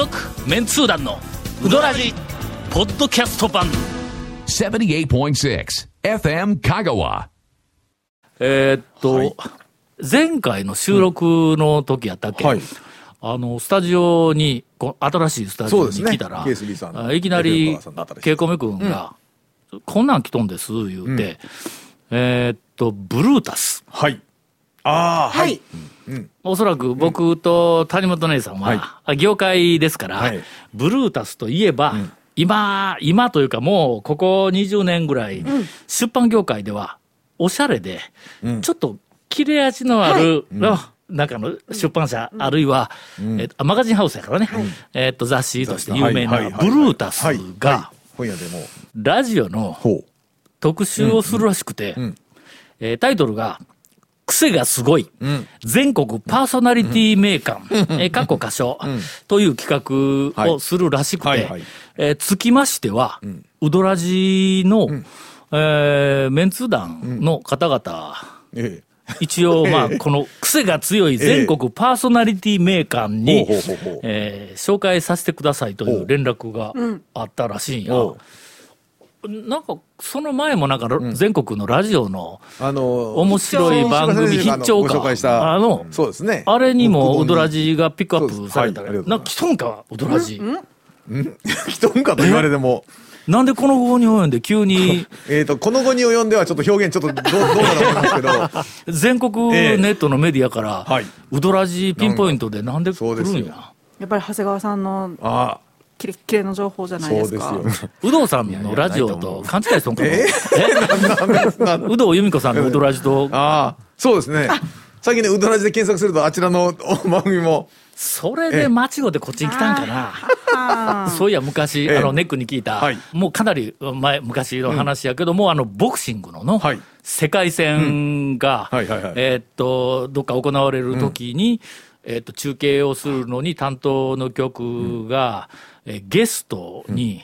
続メンツー団のウドラジポッドキャスト版。78.6 FM Kagawa. えーっと、前回の収録の時やったっけ、はい。あの、スタジオに、こ新しいスタジオに来たら、ねいきなりケイコメ君が、こんなん来とんです、言うて、えーっと、ブルータス。はい。ああ、はい。おそらく僕と谷本姉さんは、あ業界ですから、はい。ブルータスといえば、今、今というかもうここ20年ぐらい、出版業界ではおしゃれで、ちょっと切れ味のある、の中の出版社、あるいは、えマガジンハウスやからね、えっと雑誌として有名なブルータスはいがは、い。本屋でも。ラジオのほ特集をするらしくて、ん。えータイトルが、癖がすごい、全国パーソナリティ名鑑、えー、過去歌唱、という企画をするらしくて、はい。はい。はいえーつきましては、ウドラジの、えーメンツー団の方々、う。え。一応、まあ、この癖が強い全国パーソナリティ名鑑に、えー紹介させてくださいという連絡があったらしいんや。おなんか、その前もなんか、全国のラジオの、えあの、面白い番組必聴かご紹介した。あのそうですね。あれにもオドラジ。ジがピックアップされたけど、なんか来とんか、オドラジ。人ん？かと言われても。なんでこの号に及んで急に？えっと、この後に及んではちょっと表現ちょっとどう、どうなると思いますけど。全国ええネットのメディアからはい、ウドラジピンポイントでなんで来そうですよるんや。やっぱり長谷川さんのあキレッキレの情報じゃあ、ないですか。そうですよ。有働さんのラジオと勘違いしとんかなええ有働由美子さんのウドラジと、ああ、そうですね。最近ね、うどらじで検索すると、あちらの お番組も、それで間違ってこっちに来たんかな。あそういや、昔、ええあの、ネックに聞いた、はい。もうかなり前、昔の話やけども、あの、ボクシングのの、はい。世界戦が、えーっと、どっか行われる時に、えーっと、中継をするのに担当の局が、えーゲストに、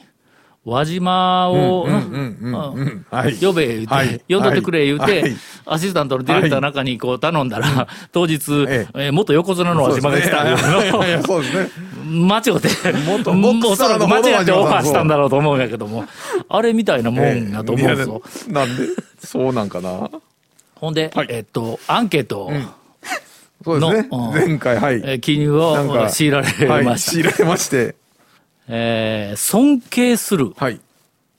輪島を、うんうんうんはい。呼べ言うて、はい。呼んどってくれ言うて、はい。アシスタントのディレクターの中にこう頼んだら、当日、ええ。ー元横綱の輪島が来たんやそうですね。間違って、元おそらく間違ってオファーしたんだろうと思うんやけども、あれみたいなもんやと思うぞ。なんでそうなんかな。ほんで、はい。えっと、アンケート、そうですねのうん。前回、はい。えー記入を強いられはい、ました。強いられまして。えー尊敬するはい。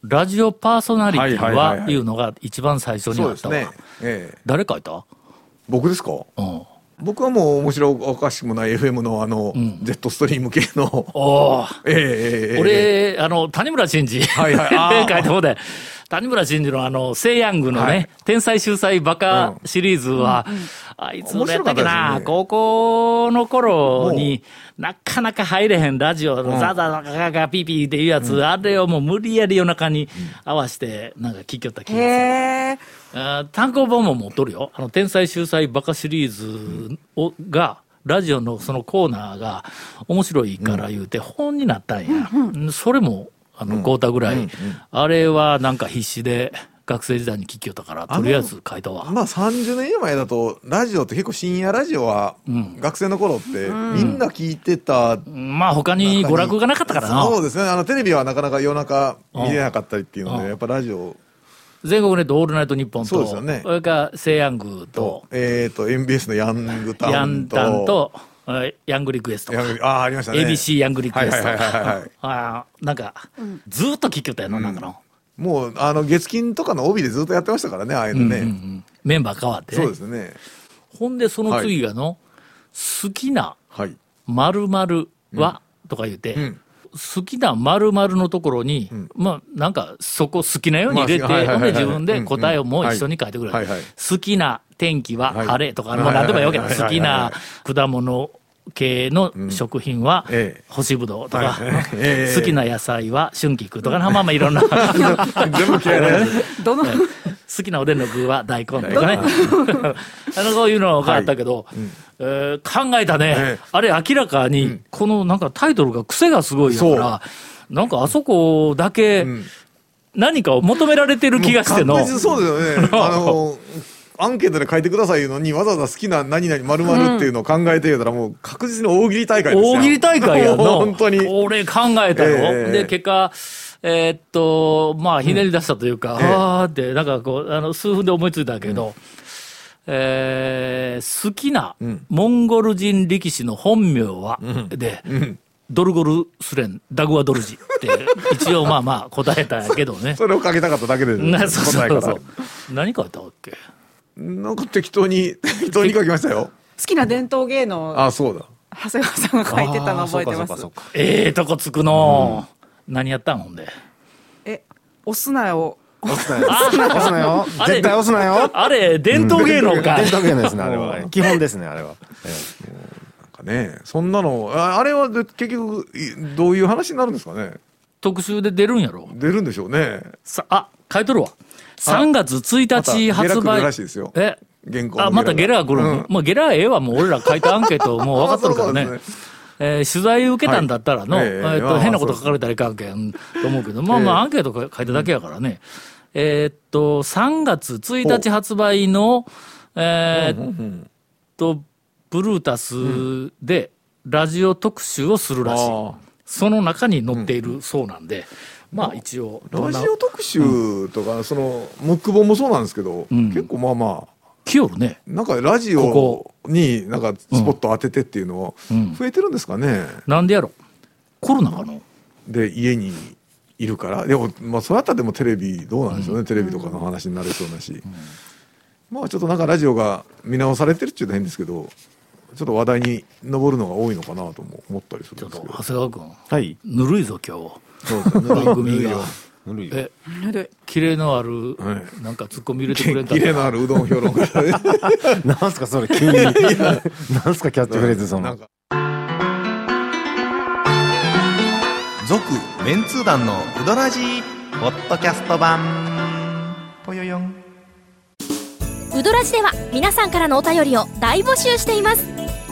ラジオパーソナリティはいはいはいはいはいうのが一番最初にあったわ。そうですね。ええ誰書いた？僕ですか？うん。僕はもう面白おかしくもない FM のあの、ジェットストリーム系の、おーええええええ俺、あの、谷村新司、はいはい 書いた方で、谷村新司のあの、セイヤングのね、はい天才秀才バカシリーズは、あいつのやったっけな、ね高校の頃になかなか入れへんラジオザザザガガガピーピーっていうやつ、あれをもう無理やり夜中に合わせて、なんか聞きよった気がする。単行本も持っとるよ。あの、天才秀才バカシリーズを、が、ラジオのそのコーナーが面白いから言うて本になったんや。うんそれも、あの、買うたぐらい、あれはなんか必死で学生時代に聞きよったから、とりあえず書いたわ。まあ30年以上前だと、ラジオって結構深夜ラジオは、学生の頃ってみんな聞いてた、まあ他に娯楽がなかったからな。そうですね。あの、テレビはなかなか夜中見れなかったりっていうので、やっぱラジオ。全国ネットオールナイトニッポンと、そうですよね。それからセイヤングとと、、えっ、と、MBS のヤングタヤンウンと、タンと、えヤングリクエスト。ああ、ありましたね。ABC ヤングリクエスト。はいはいはいはいはい。あーなんか、ずーっと聞きよったやの、なんかの。もう、あの、月金とかの帯でずっとやってましたからね、ああいうのね。うんうんメンバー変わってね。そうですね。ほんで、その次がの、好きなはい。〇〇は、とか言って、ん好きな〇〇のところに、まあ、なんか、そこ好きなように入れて、まあはいはいはいはいほんで自分で答えをもう一緒に書いてくれる。はいはいはい好きな天気ははい晴れとか、もう何でもいいわけだ。はいはいはい好きな果物系の食品はええ。干しぶどうとか、好きな野菜は春菊とか、まあまあいろんな。好きなおでんの具は大根とかね。あの、こういうのがあったけど、えー考えたね、ええ。あれ明らかに、このなんかタイトルが癖がすごいやから、なんかあそこだけん。何かを求められてる気がしての。そうですよね。アンケートで書いてくださいいうのに、わざわざ好きな何々〇〇っていうのを考えて言うたら、もう確実に大喜利大会ですよ。大喜利大会やんの。本当に。俺考えたの？ええで、結果、えーっと、まあ、ひねり出したというか、ええあーって、なんかこう、あの、数分で思いついたけど、えー好きなモンゴル人力士の本名は、で、ドルゴルスレン、ダグワドルジって、一応まあまあ答えたんやけどね。それを書きたかっただけで、な そうそうそう。何書いたわけ？なんか適当に、適当に書きましたよ。好きな伝統芸能、あ、そうだ。長谷川さんが書いてたの覚えてますええとこつくの、何やったんほんで？え、押すなよ。押すなよ。押すなよ。あれ絶対押すなよ。あれ、伝統芸能か。伝統芸能ですね、あれは。基本ですね、あれは。えなんかね、そんなの、ああれはで結局、いどういう話になるんですかね？特集で出るんやろ。出るんでしょうね。さ、あ、書いとるわ。3月1日発売。らしいですよ。え？原稿のあ、またゲラが来るの、うん。まあゲラええわ、もう俺ら書いたアンケート、もう分かっとるからね。ね。えー取材受けたんだったらの、はい。えーっと変なこと書かれたらいかんけんと思うけど、まあまあええアンケート書いただけやからね。えーっと、3月1日発売の、えーっと、ブルータスでラジオ特集をするらしい。あその中に載っているそうなんで、まあ一応、あラジオ特集とか、その、ムック本もそうなんですけど、ん結構まあまあ、来よるね。なんかラジこオになんかスポット当ててっていうのはうん増えてるんですかね。なんでやろコロナかので、家にいるから。でも、まあそうやったらでもテレビどうなんでしょうね。テレビとかの話になれそうだし。まあちょっとなんかラジオが見直されてるっていうのは変ですけど、ちょっと話題に上るのが多いのかなとも思ったりするんですけど。長谷川君、はい。ぬるいぞ今日。そうですね。番組が。ぬるいよ。え、ぬるいキレのある、はなんかツッコミ入れてくれんかキレのあるうどん評論家 で。なんすか、それ、急に。なんすか、キャッチフレーズ、その。なんか続メンツー団のウドラジーポッドキャスト版ぽよよんウドラジでは皆さんからのお便りを大募集しています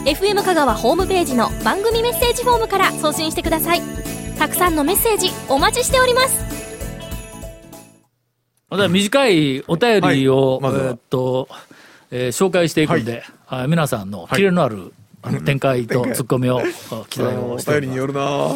FM 香川ホームページの番組メッセージフォームから送信してくださいたくさんのメッセージお待ちしております。まだ短いお便りを、はいまえーっと、えー紹介していくんで、あ皆さんのキレのある展開とツッコミをあ期待をおしております。便りによるな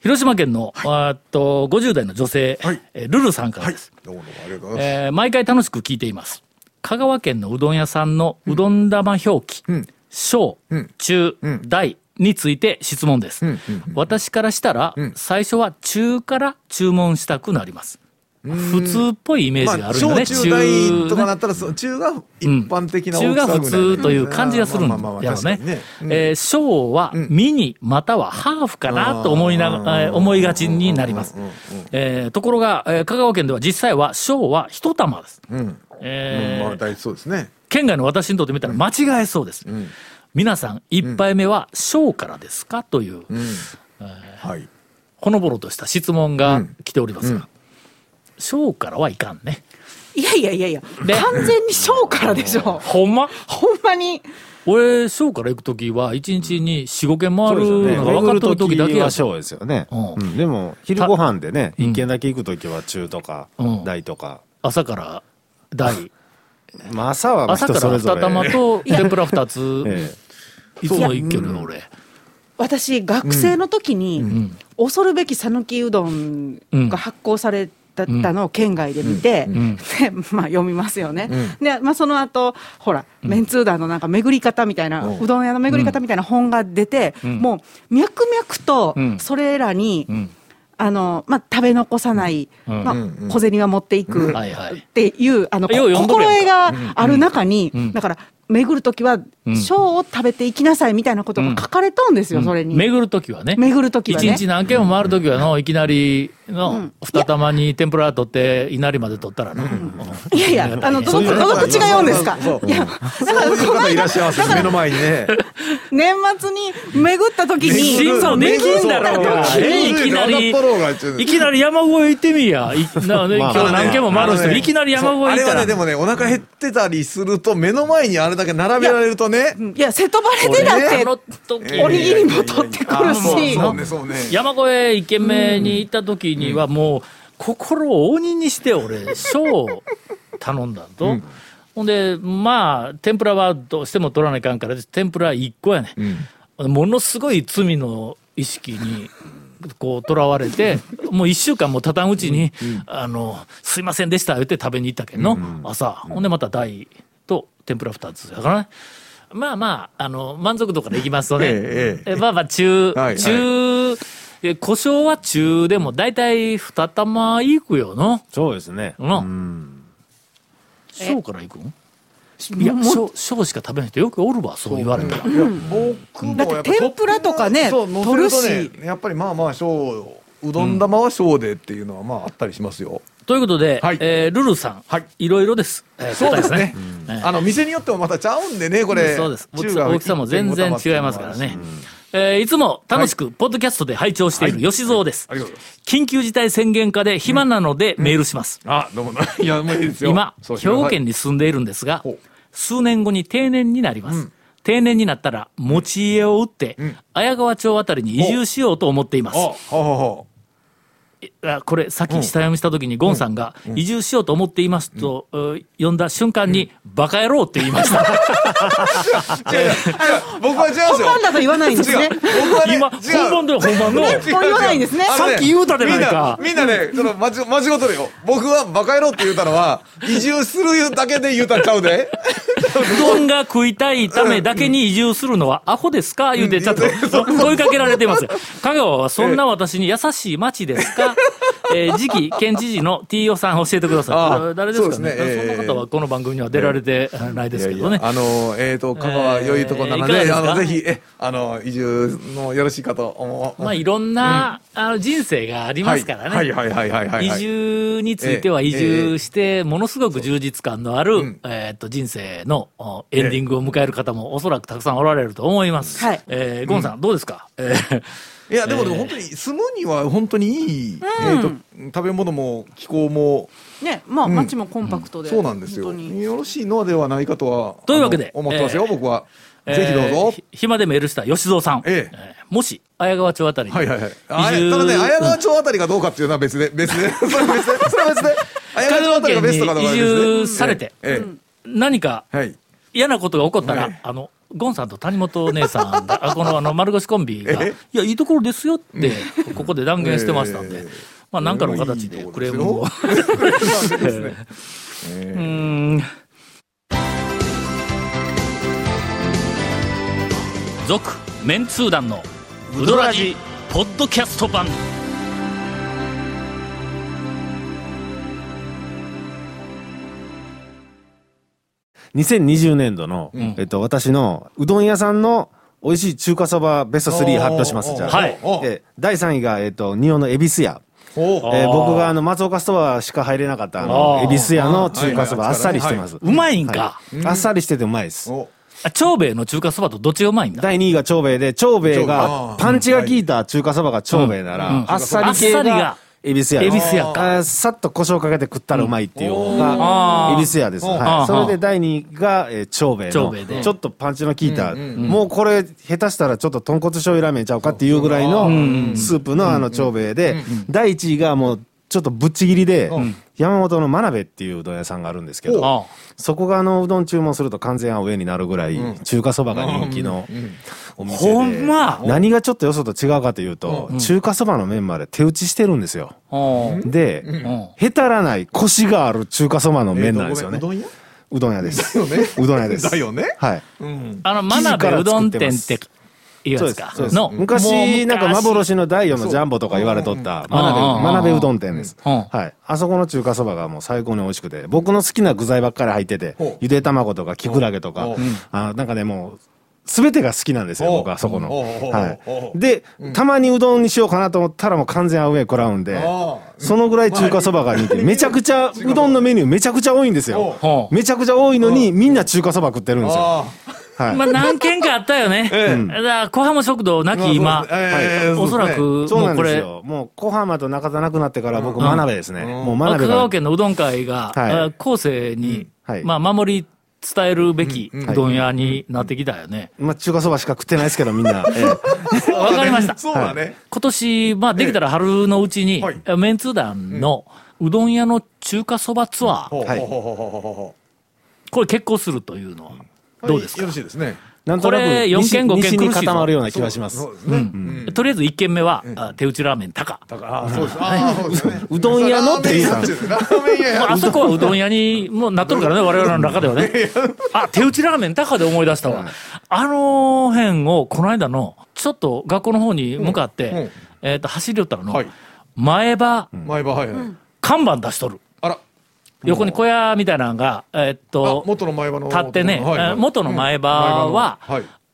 広島県の、あーっと50代の女性、はい。えールルさんからはいです。。どうもどうもありがとうございます。えー毎回楽しく聞いています。香川県のうどん屋さんのうどん玉表記、うん。小、うん。中、うん。大について質問です。うんうんうん私からしたら、うん最初は中から注文したくなります。普通っぽいイメージがあるんだね。小中大とかねなったら、そう中が一般的な中が普大きさぐらい通という感じがするんまあまあまあやろねね。うんえー小はうんミニまたはハーフかなと思いながえー思いがちになりますうんうんうん。えーところが、えー香川県では実際は小は一玉です。うん。うんえーまあ大体そうですね。県外の私にとってみたら間違えそうです。ん皆さん、一杯目は小からですか？という、うん。はい。ほのぼのとした質問がうん来ておりますうんが、小からはいかんね。いやいやいやいや、で完全にショーからでしょ。ほんま？ほんまに。俺、小から行くときは、一日に4、5軒回。るのが分かっとるときだけやは小ですよね。うんうんでも、昼ご飯でね、うん一軒だけ行くときは中とかうん、大とか。朝から大。まあ、朝はそれぞれ。二玉と天ぷら二つ、えいつも俺。私、学生の時に、ん。恐るべき讃岐うどんが発行されたのを県外で見て、ん。で、まあ読みますよね。で、まあその後、ほら、メンツーダーのなんか巡り方みたいな、うん。うどん屋の巡り方みたいな本が出て、ん。もう脈々とうん。それらに、ん。あの、まあ食べ残さない、うん。まあうん。小銭は持っていく、っていう、あの、心得がある中に、ん。だから、巡るときは、ん小を食べていきなさいみたいなことが書かれとんですよ、それに。巡るときはね。巡る時はね一日何軒も回るときはの、いきなりの、二玉に天ぷら取って、稲荷まで取ったらな。いやいや、あの、届く、届く違うんですか？そう。いや、だから、そういう方いらっしゃいます目の前にね。年末に巡った時に、審査できんだろうが。えいきなり、いきなり山越え行ってみや。い なねまあ今日何軒も回る人、いきなり山越え行ったら。あれはね、でもね、お腹減ってたりすると、目の前にあれだけ並べられるとね、いや、瀬戸バレでだってあ、の時。おにぎりも取ってくるし、そうね、そうね。山越え一軒目に行った時にはもう、心を鬼にして俺、賞を頼んだと。ほんで、まあ、天ぷらはどうしても取らないかんから、天ぷら1個やね、ん。ものすごい罪の意識に、こう、とらわれて、もう1週間も経たんうちに、あの、すいませんでした、言って食べに行ったけんの、朝。ほんでまた大と天ぷら2つ。だからね。まあまあ、あの、満足度からいきますとね、ええええまあまあ、中、はいはい中、え胡椒は中でも大体2玉いくよの。そうですね。なうん。小からいくんいや、小、小しか食べない人よくおるわ、そう言われたら。僕もだって天ぷらとかねそう乗せ取るしやっぱりまあまあ小うどん玉は小でっていうのはまああったりしますよ、ということで、はい。えールルさん、はい。いろいろです。えーそうですね。答えね。あの店によってもまたちゃうんでねこれ。そうです。大きさも全然違いますからね。えーいつも楽しく、ポッドキャストで拝聴している吉蔵です。緊急事態宣言下で暇なのでメールします。あどうも。いやもういいですよ。今、兵庫県に住んでいるんですが数年後に定年になります。定年になったら、持ち家を売って、綾川町あたりに移住しようと思っています。これ、さっき下読みしたときに、ゴンさんが、移住しようと思っていますと、うんだ瞬間に、バカ野郎って言いました。僕は違うんですよ。本番だと言わないんですね。僕はね今、本番では本番の、言わないんですね。さっき言うたでないかみんなみんなね、ちょっと間違間違うとるよ。僕はバカ野郎って言うたのは、移住するだけで言うたんちゃうで。うどんが食いたいためだけに移住するのはアホですか？言うて、ちょっと問いかけられてます。香川はそんな私に優しい町ですか？えー次期県知事の T おさん教えてください。誰ですかね？そうですねええその方はこの番組には出られてないですけどね。あの、えっ、と、香川良いとこなので、えーあの、ぜひ、え、あの、移住のよろしいかと思う。まあいろんな、あの人生がありますからね。はいはいはいはいはいはい。移住についてはええ移住して、ものすごく充実感のある、んえーっと、人生のおエンディングを迎える方もおそらくたくさんおられると思います。はいえーゴンさん、どうですか？えーいや、でも、でも本当に住むには本当にいい、えっ、と、食べ物も気候も、ねまあうん街もコンパクトで、そうなんですよ。よろしいのではないかとは。というわけで思ってますよ、えー僕は。ぜひどうぞ暇でメールした吉蔵さん。ええーもし、綾川町あたりに、はいはいはい。あただね、綾川町あたりがどうかっていうのは別で、別で。それは別で。それは別で。綾川町あたりがベストかどうか移住されてええ何か。嫌なことが起こったら、はいあの、ゴンさんと谷本姉さんが、あこのあの丸腰コンビが、いえや、いいところですよって、ここで断言してましたんで、ええ。まあ、なんかの形でクレームを。そ うん。続、メンツー団の、ウドラジ、ポッドキャスト版。2020年度の、えっと、私のうどん屋さんの美味しい中華そばベスト3発表します、じゃあ。はい。おで第3位が、えっと、日本の恵比寿屋。おえー僕があの松岡ストアしか入れなかったあの恵比寿屋の中華そばあっさりしてます。うまいんか。はい。あっさりしててうまいです。お。あ長兵衛の中華そばとどっちがうまいんだ？第2位が長兵衛で、長兵衛がーパンチが効いた中華そばが長兵衛なうん。ら、あっさりあっ系がさりが恵比寿屋。恵比寿屋か。さっと胡椒かけて食ったらうまいっていうのあー。が恵比寿屋です。はい。それで第2位がえー長兵衛長兵衛で。の、ちょっとパンチの効いた、もうこれ下手したらちょっと豚骨醤油ラーメンちゃうかっていうぐらいのスープのあの長兵衛で、第1位がもうちょっとぶっちぎりで、山本の真鍋っていううどん屋さんがあるんですけど、あそこがあのうどん注文すると完全アウェイになるぐらい、中華そばが人気のお店で。ほんま？何がちょっとよそと違うかというと、中華そばの麺まで手打ちしてるんですよ。あ。で、んへたらないコシがある中華そばの麺なんですよねう。どん屋うどん屋です。うどん屋です。だよねはい。あの、真鍋うどん店っていうやつか。そうです。の、昔、なんか幻の第4のジャンボとか言われとった、真鍋、真鍋うどん店です。うん。はい。あそこの中華そばがもう最高に美味しくて、僕の好きな具材ばっかり入っててゆで卵とかきくらげとかう。ん、あなんかね、もう、すべてが好きなんですよ、僕はそこの。はほい。で、たまにうどんにしようかなと思ったらもう完全アウェイ食らうんであ、そのぐらい中華そばが人気。めちゃくちゃ、う。どんのメニューめちゃくちゃ多いんですよ。めちゃくちゃ多いのに、みんな中華そば食ってるんですよ。あはい。まあ何軒かあったよね。だから小浜食堂なき今、ええおそらく、もうこれ。もう、小浜と中田なくなってから僕、真鍋ですね。もう真香鍋が川。県のうどん会が、はい。あ後世に、はい。まあ守り伝えるべきうどん。屋になってきたよね。まあ、中華そばしか食ってないですけど、みん。な。ええわかりました。そうだね。今年、まあできたら春のうちに、はいメンツ団のうどん。屋の中華そばツアー、これ結構するというのは、どうですか？よろしいですね。なんとなくこれ4西件5件西に固まるような気がします。とりあえず1軒目は、あ手打ちラーメン高。だから、あそうです。ああ、そうですね。うどん屋のって言うたんラーメン屋や。まああそこはうどん屋にもうなっとるからね、我々の中ではね。あ、手打ちラーメン高で思い出したわ。あの辺を、この間の、ちょっと学校の方に向かって、えっ、と、走り寄ったらの、はい。前歯、前歯、はいはい。看板出しとる。横に小屋みたいなのが、えっ、あと、元の前歯の。立ってね、元の前歯。は。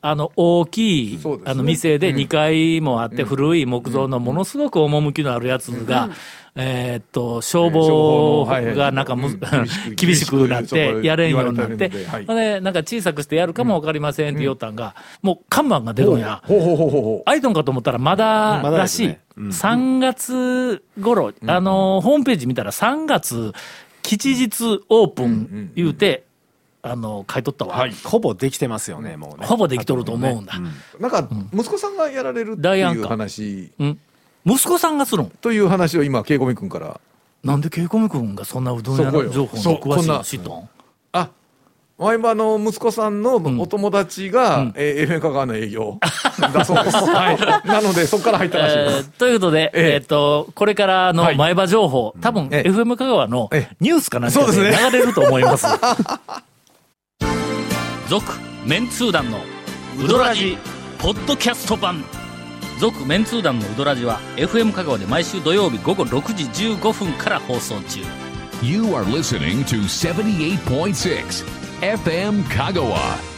あの、大きい、あの、店でうん。2階もあって、古い木造のものすごく趣のあるやつが、えーっと、消防がなんか 厳しくなって、やれんようになってでなんか小さくしてやるかもわかりませんって言おったんが、もう看板が出るんや。アイドンかと思ったらまだらしい。ですね。うん。3月頃、あの、ホームページ見たら3月吉日オープン言うて、あの、買い取ったわ。ほぼできてますよね、もうね。ほぼできとると思うんだ。う。なんか、息子さんがやられるっていう話、うん。息子さんがするん？という話を今、ケイコミ君から。なんでケイコミ君がそんなうどん屋の情報の詳しいのこんな。知っとん？あ、前歯の息子さんのお友達が、うん。えー FM 香川の営業 だそうです。はい。なので、そこから入ったらしいでえす。ーということで、えええっと、これからの前歯情報、多分、ええ FM 香川のええニュースかなんかでそうですね流れると思います。続、メンツー団のウドラジ、ポッドキャスト版。続、メンツー団のウドラジは、FM 香川で毎週土曜日午後6時15分から放送中。You are listening to 78.6 FM Kagawa.